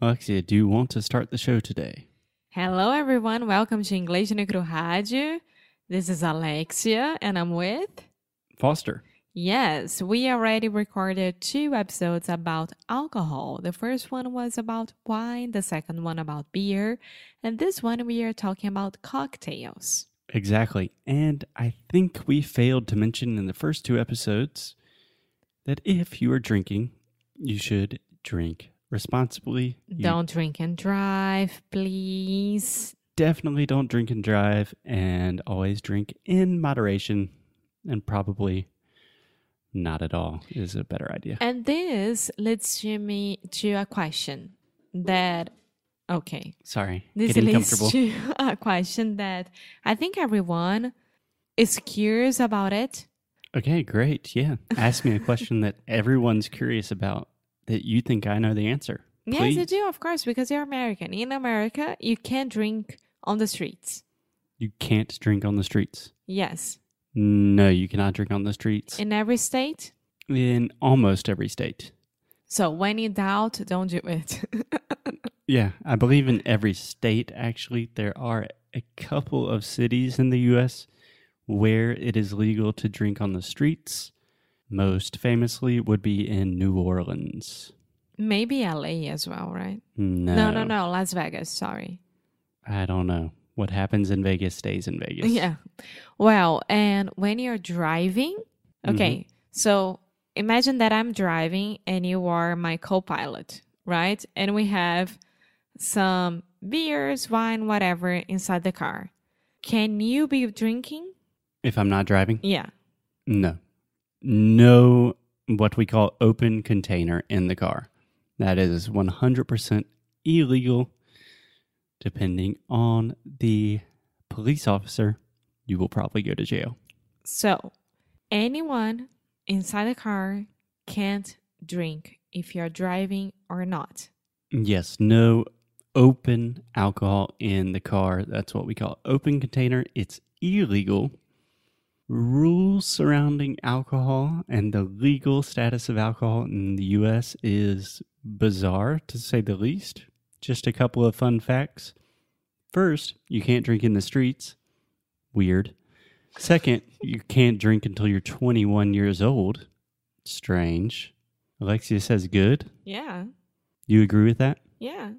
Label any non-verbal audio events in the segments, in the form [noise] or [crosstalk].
Alexia, do you want to start the show today? Hello, everyone. Welcome to English no Cru Rádio. This is Alexia, and I'm with. Foster. Yes, we already recorded two episodes about alcohol. The first one was about wine, the second one about beer, and this one we are talking about cocktails. Exactly. And I think we failed to mention in the first two episodes that if you are drinking, you should drink responsibly. You Don't drink and drive, please. definitely don't drink and drive, and always drink in moderation, and probably not at all is a better idea. And this leads to me to a question that, okay, Sorry, This leads to [laughs] a question that I think everyone is curious about it. Okay, great. Yeah. Ask me a question that everyone's curious about that you think I know the answer. Yes, Please. you do, of course, because you're American. In America, you can't drink on the streets. You can't drink on the streets. Yes, No, you cannot drink on the streets in every state. in almost every state. So when in doubt, don't do it. [laughs] Yeah, I believe in every state, actually. There are a couple of cities in the U.S. where it is legal to drink on the streets. Most famously would be in New Orleans. Maybe LA as well, right? No, No, no, no, Las Vegas. Sorry. I don't know. What happens in Vegas stays in Vegas. Yeah. Well, and when you're driving, mm-hmm. okay, so imagine that I'm driving and you are my co pilot, right? And we have some beers, wine, whatever inside the car. Can you be drinking? If I'm not driving? Yeah. No. No, what we call open container in the car. That is 100% illegal. Depending on the police officer, you will probably go to jail. So anyone inside the car can't drink if you're driving or not. Yes, no open alcohol in the car. That's what we call open container. It's illegal. Rules surrounding alcohol and the legal status of alcohol in the US is bizarre to say the least. Just a couple of fun facts. First, you can't drink in the streets. Weird. Second, you can't drink until you're 21 years old. Strange. Alexia says good. Yeah. You agree with that? Yeah.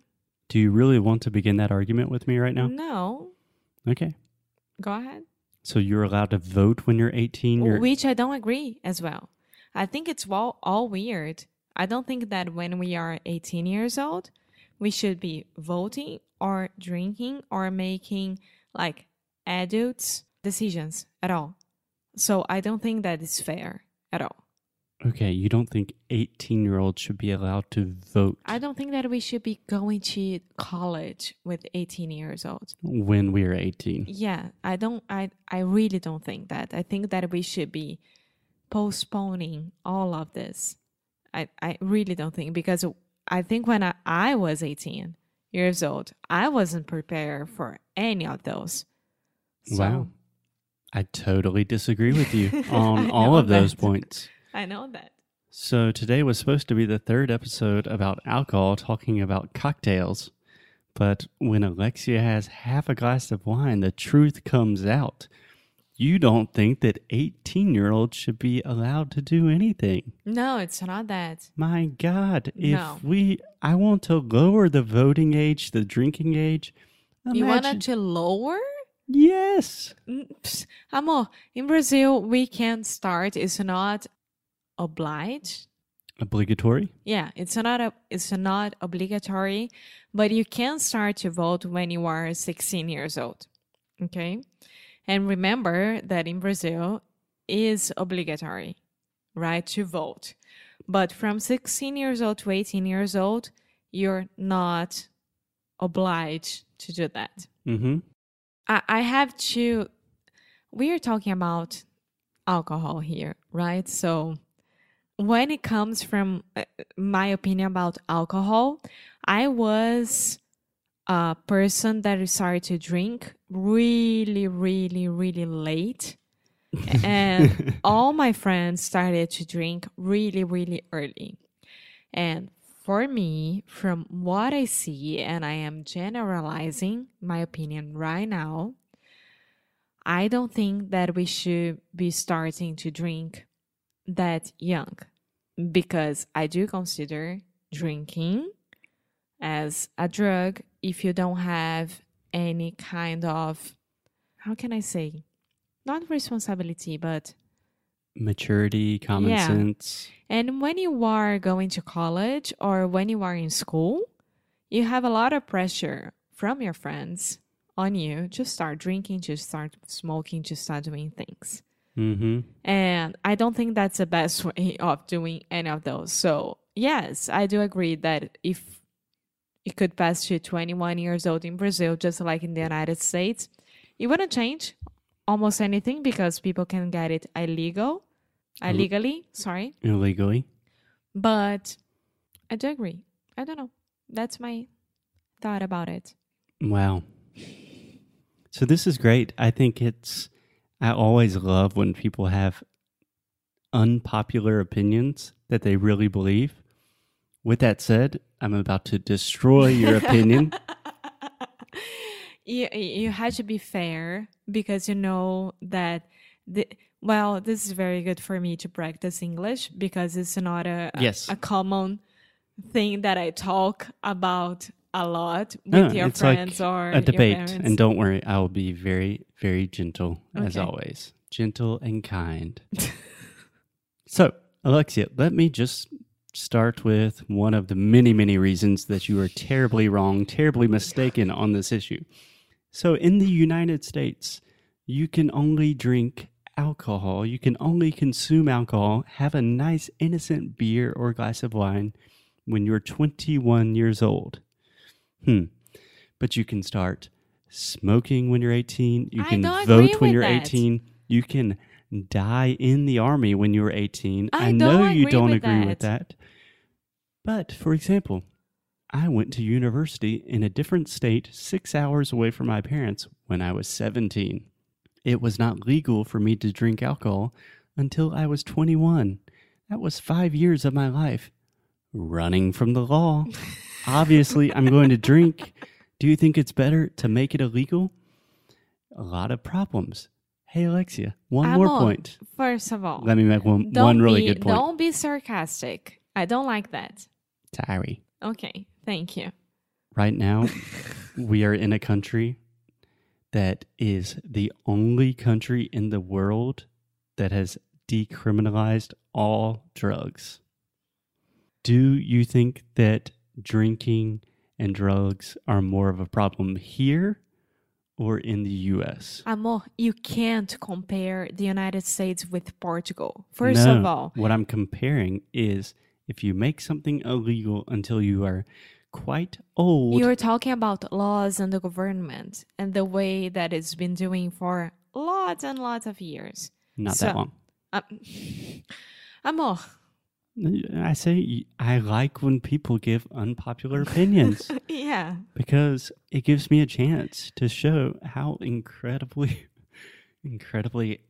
Do you really want to begin that argument with me right now? No. Okay. Go ahead. So you're allowed to vote when you're 18. You're, Which I don't agree as well. I think it's all, all weird. I don't think that when we are 18 years old, we should be voting or drinking or making like adults decisions at all. So I don't think that is fair at all. Okay, you don't think 18 year olds should be allowed to vote I don't think that we should be going to college with 18 years old. when we're 18. Yeah, I don't I I really don't think that. I think that we should be postponing all of this. I I really don't think because I think when I, I was 18 years old, I wasn't prepared for any of those. So, Wow. I totally disagree with you [laughs] on all of those that. points. I know that. So today was supposed to be the third episode about alcohol, talking about cocktails. But when Alexia has half a glass of wine, the truth comes out. You don't think that 18 year olds should be allowed to do anything. No, it's not that. My God, if No. we, I want to lower the voting age, the drinking age. You want to lower? Yes. Amor, in Brazil, we can start. It's not obliged. Obligatory? Yeah, it's not a, it's not obligatory, but you can start to vote when you are 16 years old. Okay? And remember that in Brazil is obligatory, right, to vote. But from 16 years old to 18 years old, you're not obliged to do that. Mm-hmm. I, I have to. We are talking about alcohol here, right? So, when it comes from uh, my opinion about alcohol, I was a person that started to drink really, really, really late. [laughs] and all my friends started to drink really, really early. And for me, from what I see, and I am generalizing my opinion right now, I don't think that we should be starting to drink that young because I do consider drinking as a drug if you don't have any kind of, how can I say, not responsibility, but Maturity, common Yeah. sense. And when you are going to college or when you are in school, you have a lot of pressure from your friends on you to start drinking, to start smoking, to start doing things. Mm-hmm. And I don't think that's the best [laughs] way of doing any of those. So, yes, I do agree that if it could pass to 21 years old in Brazil, just like in the United States, it wouldn't change almost anything because people can get it illegal, illegally, sorry. Illegally. But I do agree. I don't know. That's my thought about it. Wow. So this is great. I think it's I always love when people have unpopular opinions that they really believe. With that said, I'm about to destroy your opinion. [laughs] you you had to be fair because you know that the well this is very good for me to practice english because it's not a a- Yes. a, common thing that i talk about a lot with No, your it's like friends or a debate. And don't worry, I will be very, very gentle as always. Gentle and kind. [laughs] so, Alexia, let me just start with one of the many, many reasons that you are terribly wrong, terribly mistaken on this issue. So, in the United States, you can only drink alcohol, you can only consume alcohol, have a nice, innocent beer or glass of wine when you're 21 years old. Hmm. But you can start smoking when you're 18. You I can vote when you're that. 18. You can die in the army when you're 18. I know you don't with agree with that. But for example, I went to university in a different state, six hours away from my parents when I was 17. It was not legal for me to drink alcohol until I was 21. That was five years of my life running from the law. [laughs] Obviously, I'm going to drink. Do you think it's better to make it illegal? A lot of problems. Hey, Alexia, one more Amor, point. first of all Let me make one, one really be, good point. don't be sarcastic i don't like that Sorry. okay thank you Right now, [laughs] we are in a country that is the only country in the world that has decriminalized all drugs. Do you think that drinking and drugs are more of a problem here or in the US? Amor, you can't compare the United States with Portugal. First of all, what I'm comparing is if you make something illegal until you are quite old, you're talking about laws and the government and the way that it's been doing for lots and lots of years. not so- that long. Um, [laughs] Amor, I say I like when people give unpopular opinions [laughs] yeah. because it gives me a chance to show how incredibly, [laughs] incredibly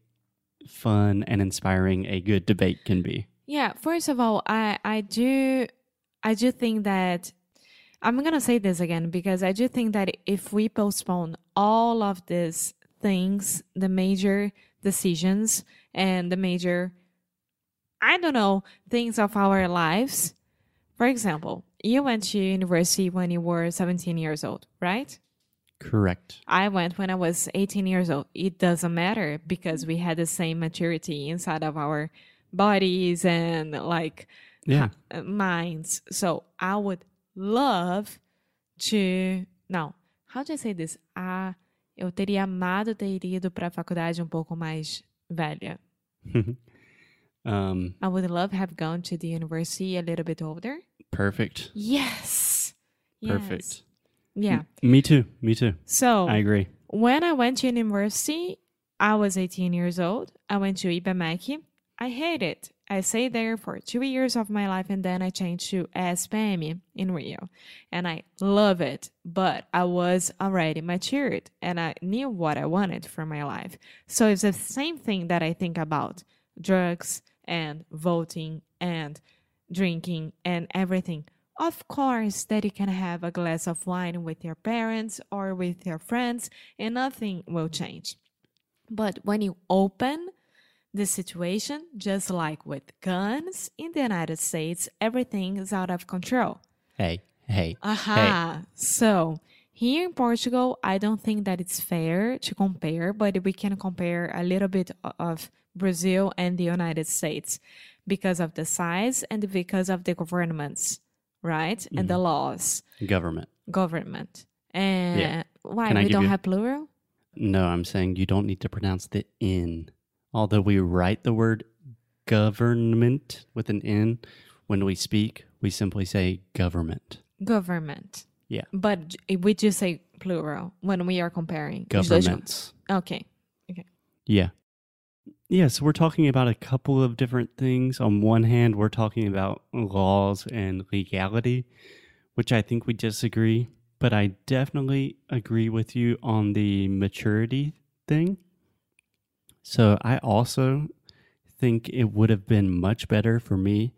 fun and inspiring a good debate can be. Yeah, first of all, I I do I do think that I'm going to say this again because I do think that if we postpone all of these things, the major decisions and the major I don't know, things of our lives. For example, you went to university when you were 17 years old, right? Correct. I went when I was 18 years old. It doesn't matter because we had the same maturity inside of our bodies and like Yeah. uh, minds. So I would love to. Não, how do I say this? Ah, eu teria amado ter ido para a faculdade um pouco mais velha. [laughs] um, I would love have gone to the university a little bit older. perfect. Yes. Yes. Perfect. Yeah. Me too. Me too. So I agree. when I went to university, I was 18 years old. I went to IBMEC. I hate it. I stayed there for two years of my life and then I changed to SPM in Rio. And I love it. But I was already matured and I knew what I wanted for my life. So it's the same thing that I think about drugs and voting and drinking and everything. of course that you can have a glass of wine with your parents or with your friends and nothing will change. But when you open the situation, just like with guns in the United States, everything is out of control. Hey, hey, Aha. So here in Portugal, I don't think that it's fair to compare, but we can compare a little bit of Brazil and the United States because of the size and because of the governments, right? And the mm-hmm. laws. Government. government. And why Can we don't you- have plural? No, I'm saying you don't need to pronounce the N. Although we write the word government with an N, when we speak, we simply say government. Government. Yeah. But we just say plural when we are comparing. Os dois juntos. Governments. Okay. Yeah. Yeah, so we're talking about a couple of different things. On one hand, we're talking about laws and legality, which I think we disagree, but I definitely agree with you on the maturity thing. So I also think it would have been much better for me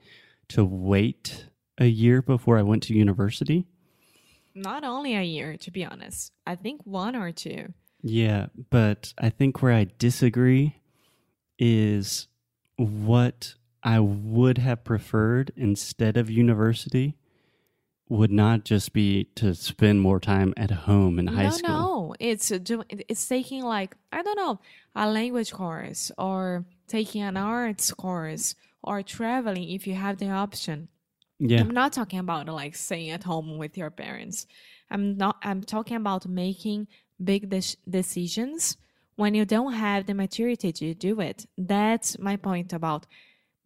to wait a year before I went to university. Not only a year, to be honest. I think one or two. Yeah, but I think where I disagree is what I would have preferred instead of university would not just be to spend more time at home in high no, school. no, it's it's taking like I don't know a language course or taking an arts course or traveling if you have the option. Yeah, I'm not talking about like staying at home with your parents. I'm not. I'm talking about making big de- decisions when you don't have the maturity to do it. That's my point about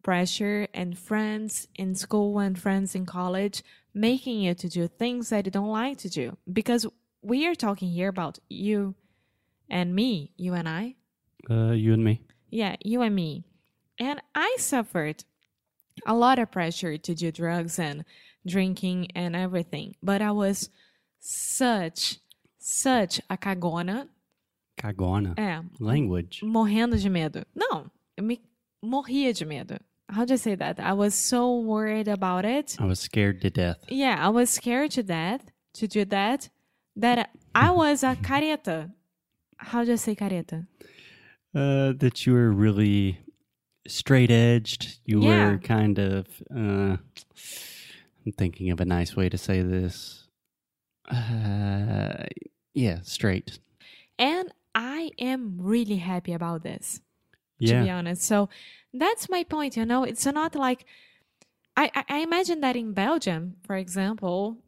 pressure and friends in school and friends in college making you to do things that you don't like to do. Because we are talking here about you and me, you and I. uh, you and me. Yeah, you and me. And I suffered a lot of pressure to do drugs and drinking and everything. But I was such, such a cagona. Cagona. É, Language. morrendo de medo. Não, eu me morria de medo. How do I say that? I was so worried about it. I was scared to death. Yeah, I was scared to death to do that. That I was a careta. How do I say careta? Uh, that you were really straight edged. You Yeah. were kind of. Uh, I'm thinking of a nice way to say this. Uh, yeah, straight. And I am really happy about this. to be honest. So that's my point. You know, it's not like I, I, I imagine that in Belgium, for example,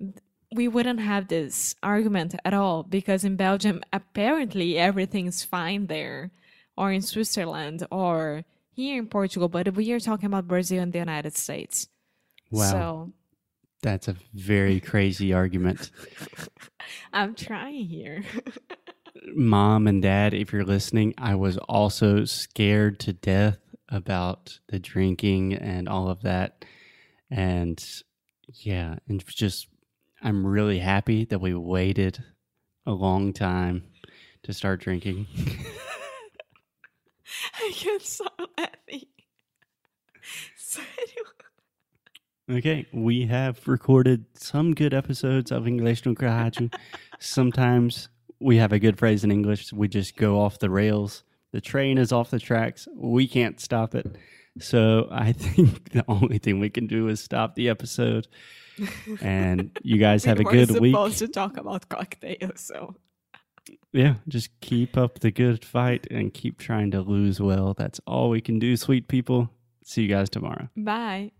we wouldn't have this argument at all because in Belgium, apparently everything's fine there, or in Switzerland, or here in Portugal. But we are talking about Brazil and the United States. Wow. So That's a very crazy argument. [laughs] I'm trying here. [laughs] Mom and dad, if you're listening, I was also scared to death about the drinking and all of that. And yeah, and just, I'm really happy that we waited a long time to start drinking. [laughs] I can't stop laughing. Sério. Okay, we have recorded some good episodes of English no. [laughs] Sometimes we have a good phrase in English, we just go off the rails. The train is off the tracks. We can't stop it. So I [laughs] think the only thing we can do is stop the episode. And you [laughs] guys have a we good were week. supposed to talk about cocktails, so Yeah, just keep up the good fight and keep trying to lose well. That's all we can do, sweet people. See you guys tomorrow. bye.